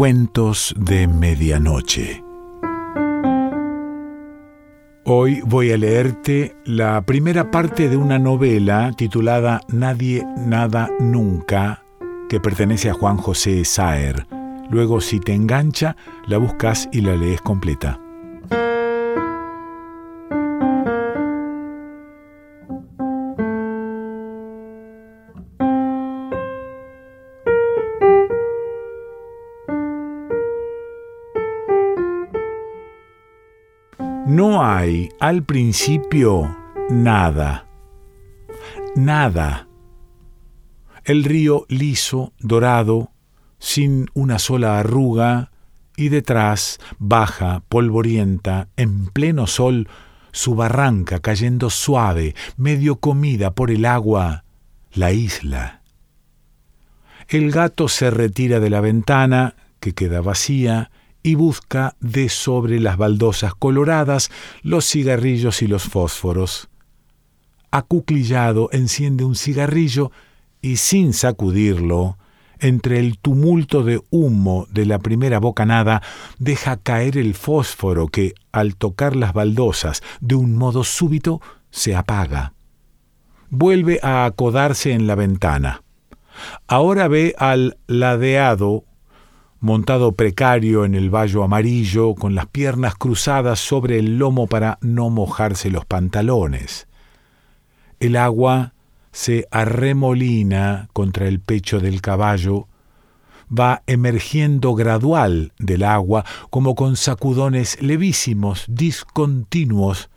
Cuentos de Medianoche. Hoy voy a leerte la primera parte de una novela titulada Nadie, Nada, Nunca, que pertenece a Juan José Saer. Luego, si te engancha, la buscas y la lees completa. Hay al principio nada. Nada. El río liso, dorado, sin una sola arruga, y detrás, baja, polvorienta, en pleno sol, su barranca cayendo suave, medio comida por el agua, la isla. El gato se retira de la ventana, que queda vacía, y busca de sobre las baldosas coloradas los cigarrillos y los fósforos. Acuclillado enciende un cigarrillo y sin sacudirlo, entre el tumulto de humo de la primera bocanada, deja caer el fósforo que, al tocar las baldosas de un modo súbito, se apaga. Vuelve a acodarse en la ventana. Ahora ve al ladeado montado precario en el vallo amarillo, con las piernas cruzadas sobre el lomo para no mojarse los pantalones. El agua se arremolina contra el pecho del caballo, va emergiendo gradual del agua como con sacudones levísimos, discontinuos,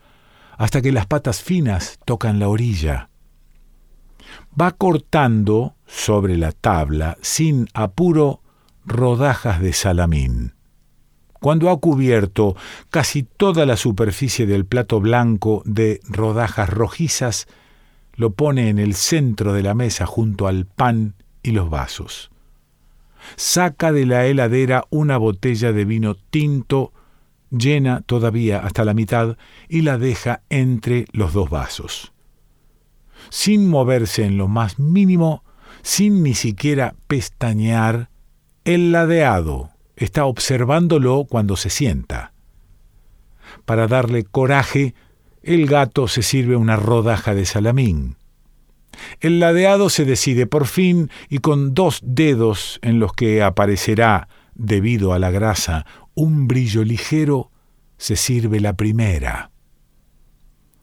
hasta que las patas finas tocan la orilla. Va cortando sobre la tabla, sin apuro, rodajas de salamín. Cuando ha cubierto casi toda la superficie del plato blanco de rodajas rojizas, lo pone en el centro de la mesa junto al pan y los vasos. Saca de la heladera una botella de vino tinto, llena todavía hasta la mitad, y la deja entre los dos vasos. Sin moverse en lo más mínimo, sin ni siquiera pestañear, el ladeado está observándolo cuando se sienta. Para darle coraje, el gato se sirve una rodaja de salamín. El ladeado se decide por fin y con dos dedos en los que aparecerá, debido a la grasa, un brillo ligero, se sirve la primera.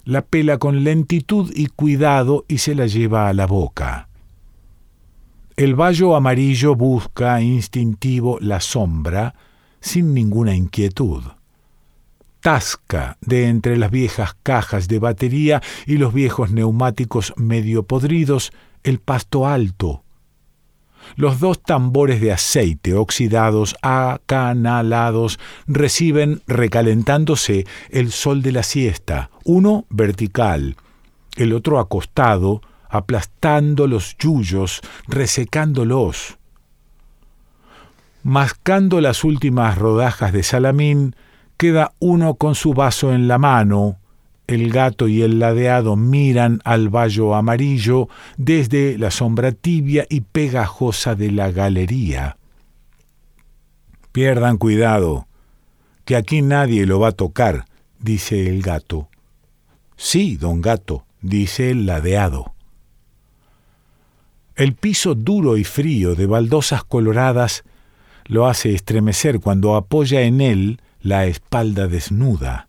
La pela con lentitud y cuidado y se la lleva a la boca. El vallo amarillo busca instintivo la sombra sin ninguna inquietud. Tasca de entre las viejas cajas de batería y los viejos neumáticos medio podridos el pasto alto. Los dos tambores de aceite oxidados, acanalados, reciben recalentándose el sol de la siesta, uno vertical, el otro acostado, aplastando los yuyos, resecándolos. Mascando las últimas rodajas de salamín, queda uno con su vaso en la mano, el gato y el ladeado miran al vallo amarillo desde la sombra tibia y pegajosa de la galería. Pierdan cuidado, que aquí nadie lo va a tocar, dice el gato. Sí, don gato, dice el ladeado. El piso duro y frío de baldosas coloradas lo hace estremecer cuando apoya en él la espalda desnuda.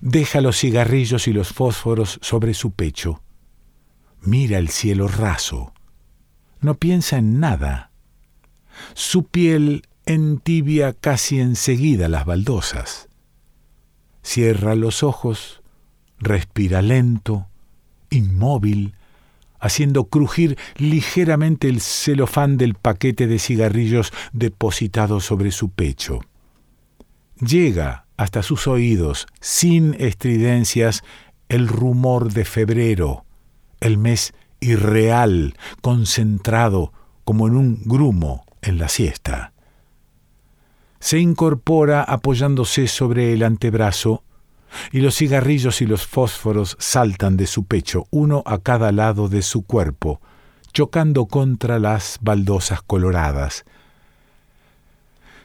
Deja los cigarrillos y los fósforos sobre su pecho. Mira el cielo raso. No piensa en nada. Su piel entibia casi enseguida las baldosas. Cierra los ojos, respira lento, inmóvil, haciendo crujir ligeramente el celofán del paquete de cigarrillos depositado sobre su pecho. Llega hasta sus oídos, sin estridencias, el rumor de febrero, el mes irreal, concentrado como en un grumo en la siesta. Se incorpora apoyándose sobre el antebrazo, y los cigarrillos y los fósforos saltan de su pecho, uno a cada lado de su cuerpo, chocando contra las baldosas coloradas.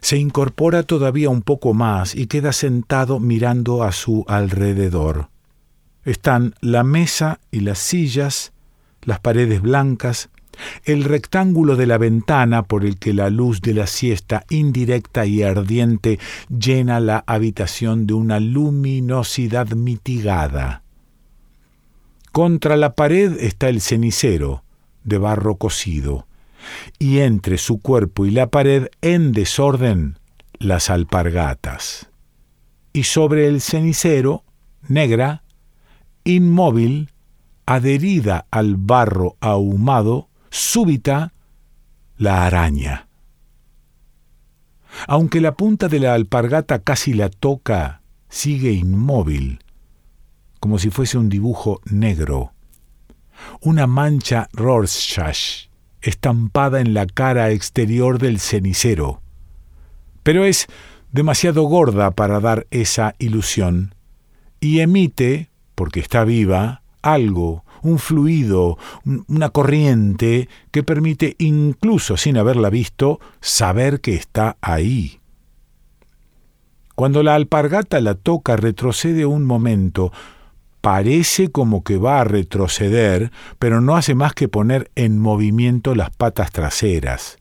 Se incorpora todavía un poco más y queda sentado mirando a su alrededor. Están la mesa y las sillas, las paredes blancas, el rectángulo de la ventana por el que la luz de la siesta indirecta y ardiente llena la habitación de una luminosidad mitigada. Contra la pared está el cenicero, de barro cocido, y entre su cuerpo y la pared, en desorden, las alpargatas. Y sobre el cenicero, negra, inmóvil, adherida al barro ahumado, súbita, la araña. Aunque la punta de la alpargata casi la toca, sigue inmóvil, como si fuese un dibujo negro. Una mancha Rorschach estampada en la cara exterior del cenicero. Pero es demasiado gorda para dar esa ilusión y emite, porque está viva, algo, un fluido, una corriente que permite, incluso sin haberla visto, saber que está ahí. Cuando la alpargata la toca, retrocede un momento, parece como que va a retroceder, pero no hace más que poner en movimiento las patas traseras.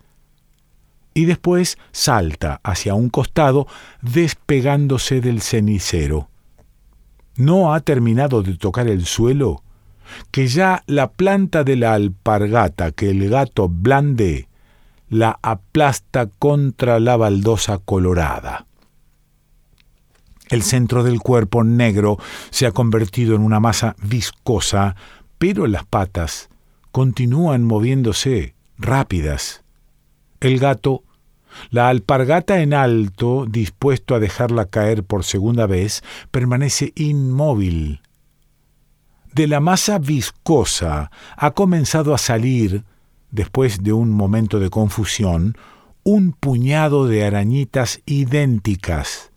Y después salta hacia un costado, despegándose del cenicero. No ha terminado de tocar el suelo, que ya la planta de la alpargata que el gato blande la aplasta contra la baldosa colorada. El centro del cuerpo negro se ha convertido en una masa viscosa, pero las patas continúan moviéndose rápidas. El gato, la alpargata en alto, dispuesto a dejarla caer por segunda vez, permanece inmóvil. De la masa viscosa ha comenzado a salir, después de un momento de confusión, un puñado de arañitas idénticas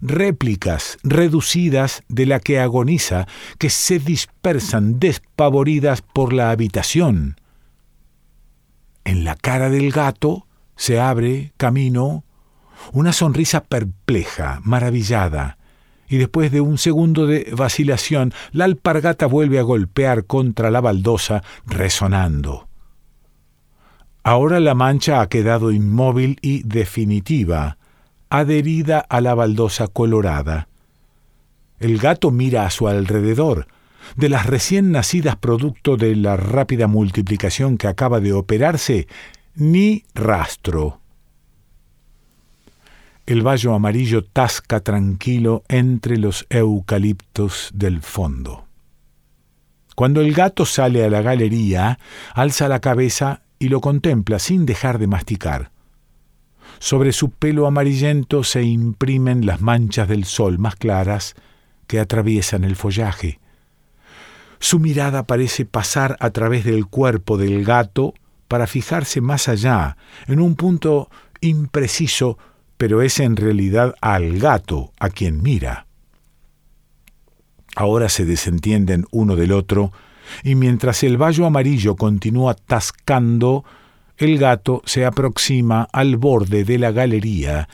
réplicas reducidas de la que agoniza, que se dispersan despavoridas por la habitación. En la cara del gato se abre camino una sonrisa perpleja, maravillada, y después de un segundo de vacilación, la alpargata vuelve a golpear contra la baldosa, resonando. Ahora la mancha ha quedado inmóvil y definitiva, adherida a la baldosa colorada. El gato mira a su alrededor. De las recién nacidas producto de la rápida multiplicación que acaba de operarse, ni rastro. El vallo amarillo tasca tranquilo entre los eucaliptos del fondo. Cuando el gato sale a la galería, alza la cabeza y lo contempla sin dejar de masticar. Sobre su pelo amarillento se imprimen las manchas del sol más claras que atraviesan el follaje. Su mirada parece pasar a través del cuerpo del gato para fijarse más allá, en un punto impreciso, pero es en realidad al gato a quien mira. Ahora se desentienden uno del otro, y mientras el vallo amarillo continúa tascando, el gato se aproxima al borde de la galería,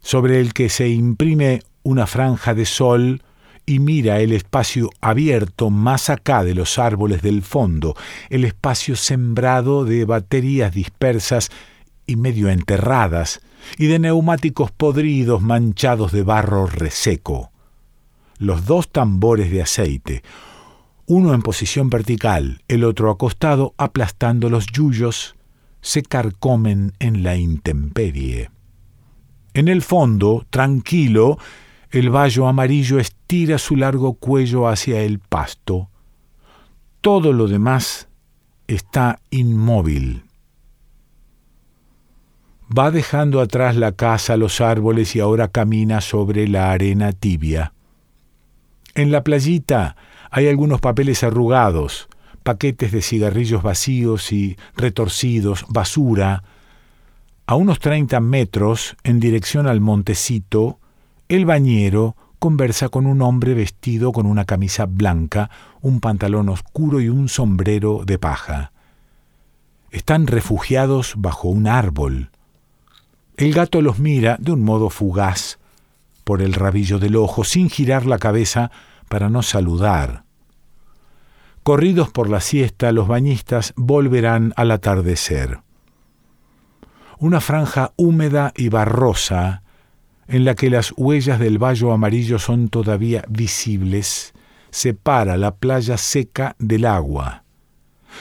sobre el que se imprime una franja de sol y mira el espacio abierto más acá de los árboles del fondo, el espacio sembrado de baterías dispersas y medio enterradas, y de neumáticos podridos manchados de barro reseco. Los dos tambores de aceite, uno en posición vertical, el otro acostado, aplastando los yuyos, se carcomen en la intemperie. En el fondo, tranquilo, el vallo amarillo estira su largo cuello hacia el pasto. Todo lo demás está inmóvil. Va dejando atrás la casa, los árboles y ahora camina sobre la arena tibia. En la playita hay algunos papeles arrugados, paquetes de cigarrillos vacíos y retorcidos, basura. A unos treinta metros, en dirección al montecito, el bañero conversa con un hombre vestido con una camisa blanca, un pantalón oscuro y un sombrero de paja. Están refugiados bajo un árbol. El gato los mira de un modo fugaz por el rabillo del ojo, sin girar la cabeza para no saludar. Corridos por la siesta, los bañistas volverán al atardecer. Una franja húmeda y barrosa, en la que las huellas del vallo amarillo son todavía visibles, separa la playa seca del agua.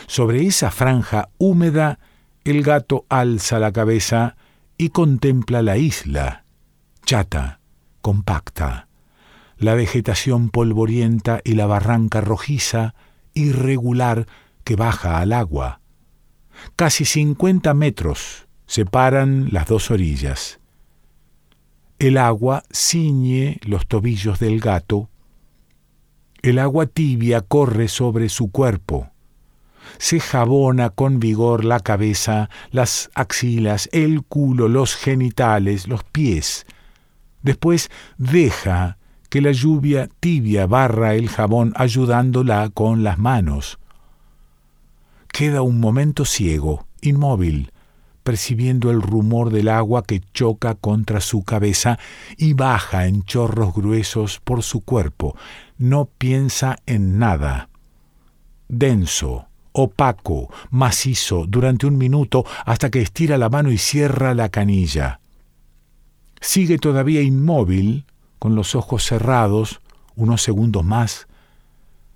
Sobre esa franja húmeda, el gato alza la cabeza y contempla la isla, chata, compacta, la vegetación polvorienta y la barranca rojiza, irregular, que baja al agua. Casi cincuenta metros separan las dos orillas. El agua ciñe los tobillos del gato. El agua tibia corre sobre su cuerpo. Se jabona con vigor la cabeza, las axilas, el culo, los genitales, los pies. Después deja que la lluvia tibia barra el jabón ayudándola con las manos. Queda un momento ciego, inmóvil, percibiendo el rumor del agua que choca contra su cabeza y baja en chorros gruesos por su cuerpo. No piensa en nada. Denso, opaco, macizo, durante un minuto hasta que estira la mano y cierra la canilla. Sigue todavía inmóvil, con los ojos cerrados, unos segundos más.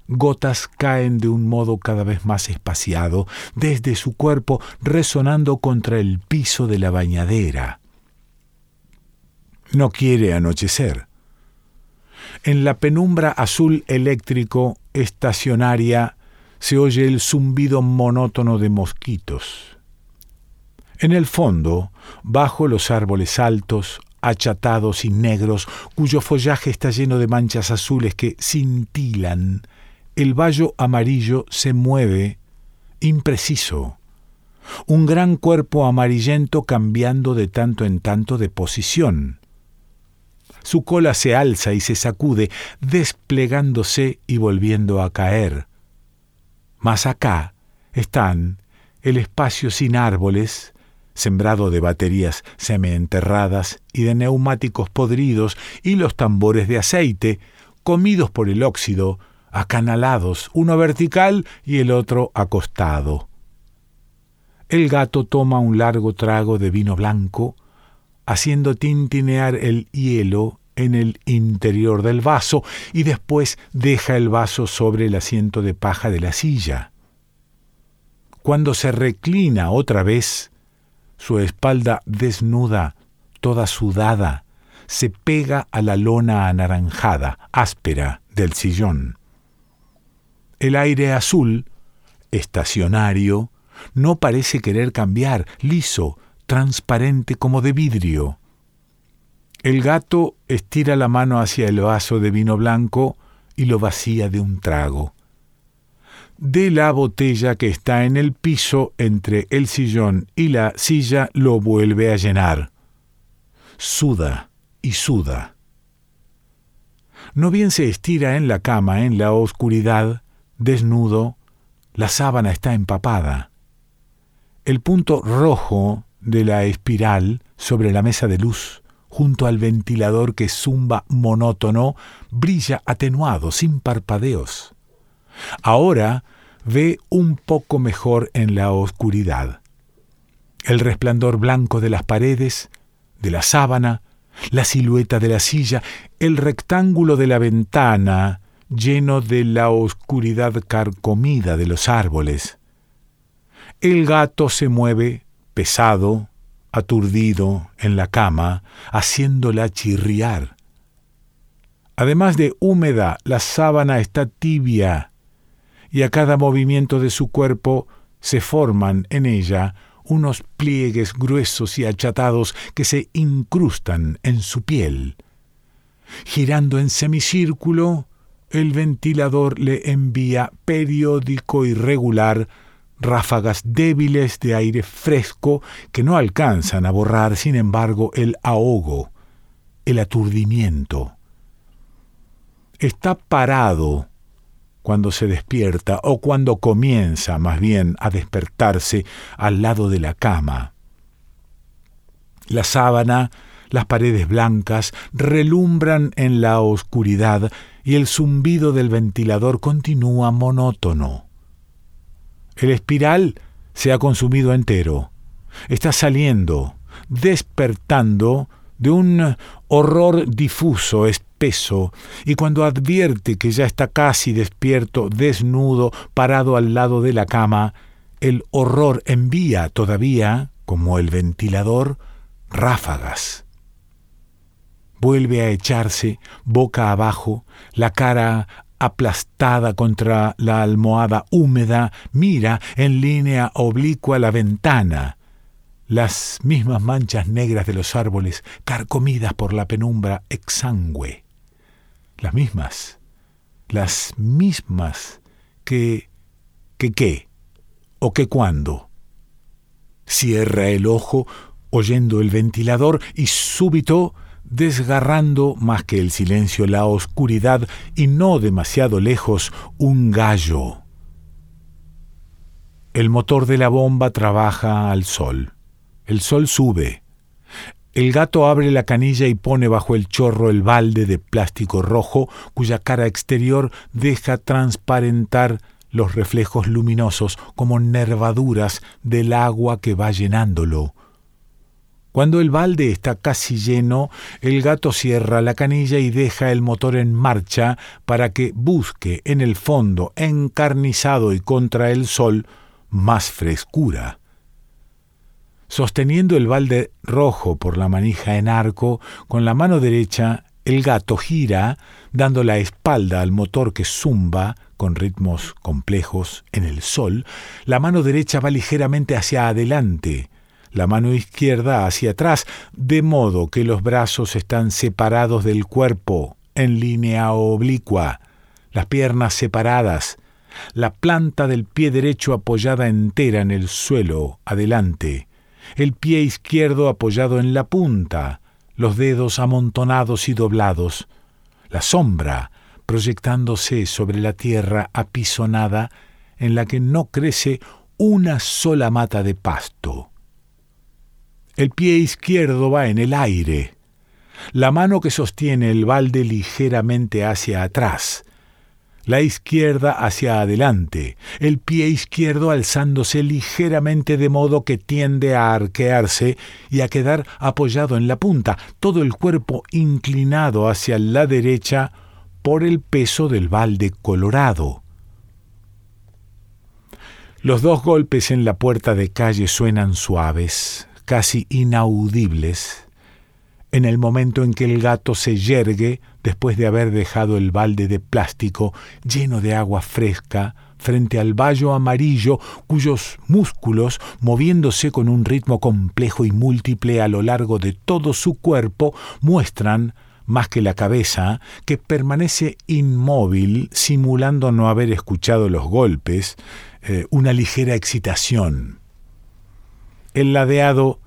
Gotas caen de un modo cada vez más espaciado, desde su cuerpo resonando contra el piso de la bañadera. No quiere anochecer. En la penumbra azul eléctrico estacionaria se oye el zumbido monótono de mosquitos. En el fondo, bajo los árboles altos, achatados y negros, cuyo follaje está lleno de manchas azules que cintilan. El vallo amarillo se mueve, impreciso. Un gran cuerpo amarillento cambiando de tanto en tanto de posición. Su cola se alza y se sacude, desplegándose y volviendo a caer. Más acá están el espacio sin árboles, sembrado de baterías semienterradas y de neumáticos podridos y los tambores de aceite, comidos por el óxido, acanalados, uno vertical y el otro acostado. El gato toma un largo trago de vino blanco, haciendo tintinear el hielo en el interior del vaso y después deja el vaso sobre el asiento de paja de la silla. Cuando se reclina otra vez, su espalda desnuda, toda sudada, se pega a la lona anaranjada, áspera, del sillón. El aire azul, estacionario, no parece querer cambiar, liso, transparente como de vidrio. El gato estira la mano hacia el vaso de vino blanco y lo vacía de un trago de la botella que está en el piso entre el sillón y la silla lo vuelve a llenar. Suda y suda. No bien se estira en la cama en la oscuridad, desnudo, la sábana está empapada. El punto rojo de la espiral sobre la mesa de luz, junto al ventilador que zumba monótono, brilla atenuado, sin parpadeos. Ahora ve un poco mejor en la oscuridad. El resplandor blanco de las paredes, de la sábana, la silueta de la silla, el rectángulo de la ventana lleno de la oscuridad carcomida de los árboles. El gato se mueve, pesado, aturdido, en la cama, haciéndola chirriar. Además de húmeda, la sábana está tibia y a cada movimiento de su cuerpo se forman en ella unos pliegues gruesos y achatados que se incrustan en su piel. Girando en semicírculo, el ventilador le envía periódico y regular ráfagas débiles de aire fresco que no alcanzan a borrar, sin embargo, el ahogo, el aturdimiento. Está parado cuando se despierta o cuando comienza más bien a despertarse al lado de la cama. La sábana, las paredes blancas, relumbran en la oscuridad y el zumbido del ventilador continúa monótono. El espiral se ha consumido entero. Está saliendo, despertando de un horror difuso, espeso, y cuando advierte que ya está casi despierto, desnudo, parado al lado de la cama, el horror envía todavía, como el ventilador, ráfagas. Vuelve a echarse boca abajo, la cara aplastada contra la almohada húmeda, mira en línea oblicua la ventana, las mismas manchas negras de los árboles carcomidas por la penumbra exangüe. Las mismas, las mismas que... que qué o que cuándo. Cierra el ojo oyendo el ventilador y súbito desgarrando más que el silencio la oscuridad y no demasiado lejos un gallo. El motor de la bomba trabaja al sol. El sol sube. El gato abre la canilla y pone bajo el chorro el balde de plástico rojo cuya cara exterior deja transparentar los reflejos luminosos como nervaduras del agua que va llenándolo. Cuando el balde está casi lleno, el gato cierra la canilla y deja el motor en marcha para que busque en el fondo, encarnizado y contra el sol, más frescura. Sosteniendo el balde rojo por la manija en arco, con la mano derecha el gato gira, dando la espalda al motor que zumba con ritmos complejos en el sol, la mano derecha va ligeramente hacia adelante, la mano izquierda hacia atrás, de modo que los brazos están separados del cuerpo, en línea oblicua, las piernas separadas, la planta del pie derecho apoyada entera en el suelo, adelante, el pie izquierdo apoyado en la punta, los dedos amontonados y doblados, la sombra proyectándose sobre la tierra apisonada en la que no crece una sola mata de pasto. El pie izquierdo va en el aire, la mano que sostiene el balde ligeramente hacia atrás, la izquierda hacia adelante, el pie izquierdo alzándose ligeramente de modo que tiende a arquearse y a quedar apoyado en la punta, todo el cuerpo inclinado hacia la derecha por el peso del balde colorado. Los dos golpes en la puerta de calle suenan suaves, casi inaudibles, en el momento en que el gato se yergue después de haber dejado el balde de plástico lleno de agua fresca frente al vallo amarillo cuyos músculos, moviéndose con un ritmo complejo y múltiple a lo largo de todo su cuerpo, muestran, más que la cabeza, que permanece inmóvil, simulando no haber escuchado los golpes, eh, una ligera excitación. El ladeado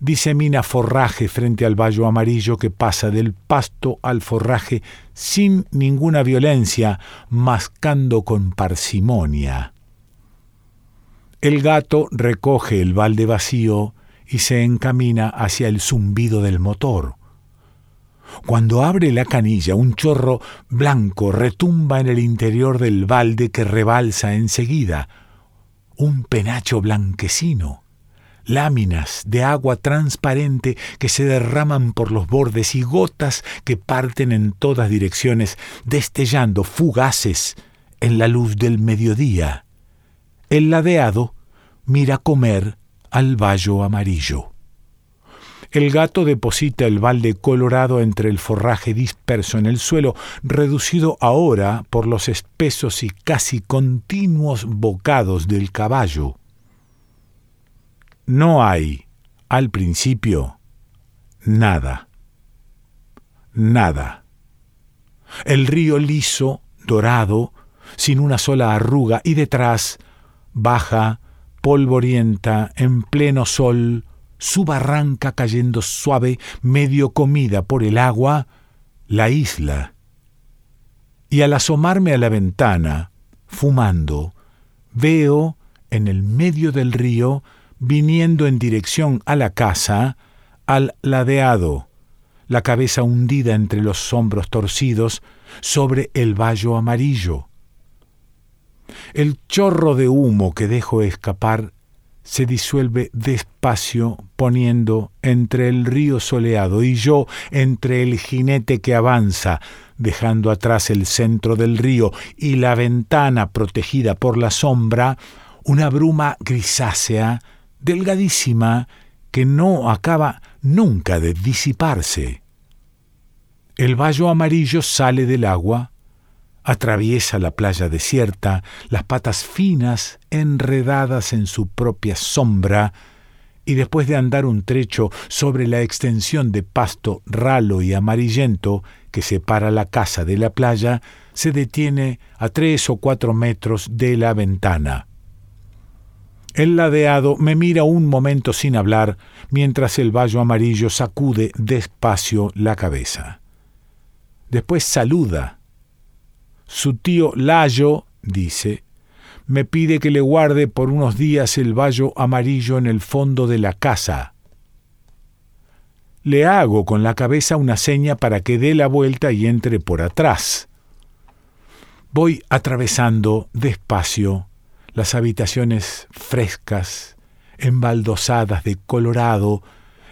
disemina forraje frente al vallo amarillo que pasa del pasto al forraje sin ninguna violencia, mascando con parsimonia. El gato recoge el balde vacío y se encamina hacia el zumbido del motor. Cuando abre la canilla, un chorro blanco retumba en el interior del balde que rebalsa enseguida. Un penacho blanquecino láminas de agua transparente que se derraman por los bordes y gotas que parten en todas direcciones, destellando fugaces en la luz del mediodía. El ladeado mira comer al vallo amarillo. El gato deposita el balde colorado entre el forraje disperso en el suelo, reducido ahora por los espesos y casi continuos bocados del caballo no hay al principio nada. Nada. El río liso, dorado, sin una sola arruga, y detrás, baja, polvorienta, en pleno sol, su barranca cayendo suave, medio comida por el agua, la isla. Y al asomarme a la ventana, fumando, veo, en el medio del río, viniendo en dirección a la casa, al ladeado, la cabeza hundida entre los hombros torcidos sobre el vallo amarillo. El chorro de humo que dejo escapar se disuelve despacio poniendo entre el río soleado y yo entre el jinete que avanza, dejando atrás el centro del río y la ventana protegida por la sombra, una bruma grisácea, delgadísima, que no acaba nunca de disiparse. El vallo amarillo sale del agua, atraviesa la playa desierta, las patas finas enredadas en su propia sombra, y después de andar un trecho sobre la extensión de pasto ralo y amarillento que separa la casa de la playa, se detiene a tres o cuatro metros de la ventana. El ladeado me mira un momento sin hablar, mientras el vallo amarillo sacude despacio la cabeza. Después saluda su tío Layo, dice, me pide que le guarde por unos días el vallo amarillo en el fondo de la casa. Le hago con la cabeza una seña para que dé la vuelta y entre por atrás. Voy atravesando despacio las habitaciones frescas, embaldosadas de colorado,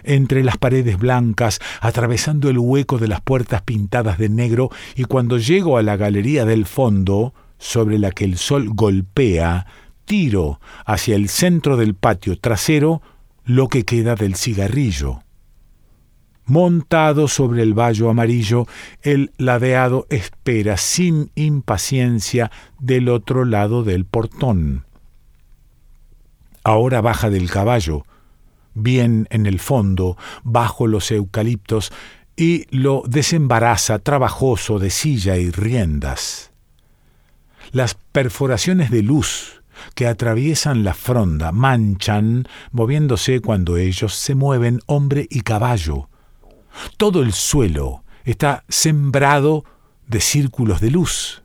entre las paredes blancas, atravesando el hueco de las puertas pintadas de negro, y cuando llego a la galería del fondo, sobre la que el sol golpea, tiro hacia el centro del patio trasero lo que queda del cigarrillo. Montado sobre el vallo amarillo, el ladeado espera sin impaciencia del otro lado del portón. Ahora baja del caballo, bien en el fondo, bajo los eucaliptos, y lo desembaraza trabajoso de silla y riendas. Las perforaciones de luz que atraviesan la fronda manchan, moviéndose cuando ellos se mueven hombre y caballo. Todo el suelo está sembrado de círculos de luz.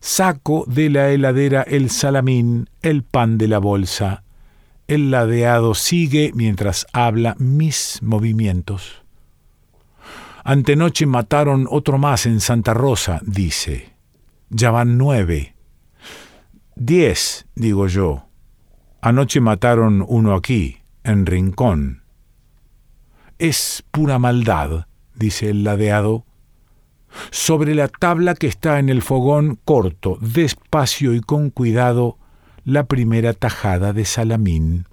Saco de la heladera el salamín, el pan de la bolsa, el ladeado sigue mientras habla mis movimientos. Antenoche mataron otro más en Santa Rosa, dice. Ya van nueve. Diez, digo yo. Anoche mataron uno aquí, en Rincón. Es pura maldad, dice el ladeado. Sobre la tabla que está en el fogón corto, despacio y con cuidado, la primera tajada de Salamín.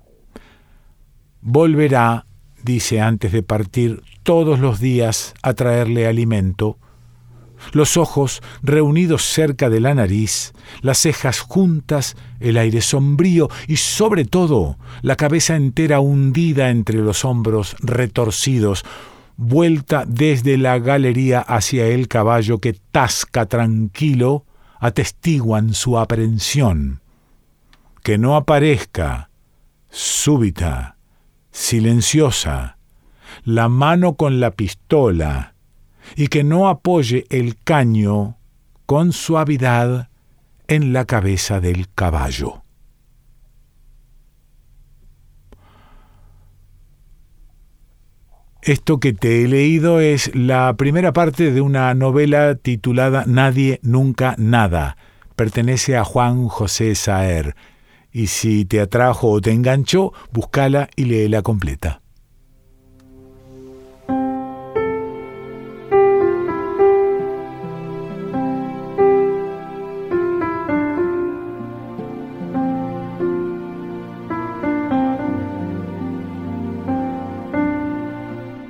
Volverá, dice antes de partir, todos los días a traerle alimento, los ojos reunidos cerca de la nariz, las cejas juntas, el aire sombrío y sobre todo la cabeza entera hundida entre los hombros retorcidos, vuelta desde la galería hacia el caballo que tasca tranquilo, atestiguan su aprehensión que no aparezca súbita, silenciosa, la mano con la pistola y que no apoye el caño con suavidad en la cabeza del caballo. Esto que te he leído es la primera parte de una novela titulada Nadie, Nunca, Nada. Pertenece a Juan José Saer y si te atrajo o te enganchó, búscala y léela completa.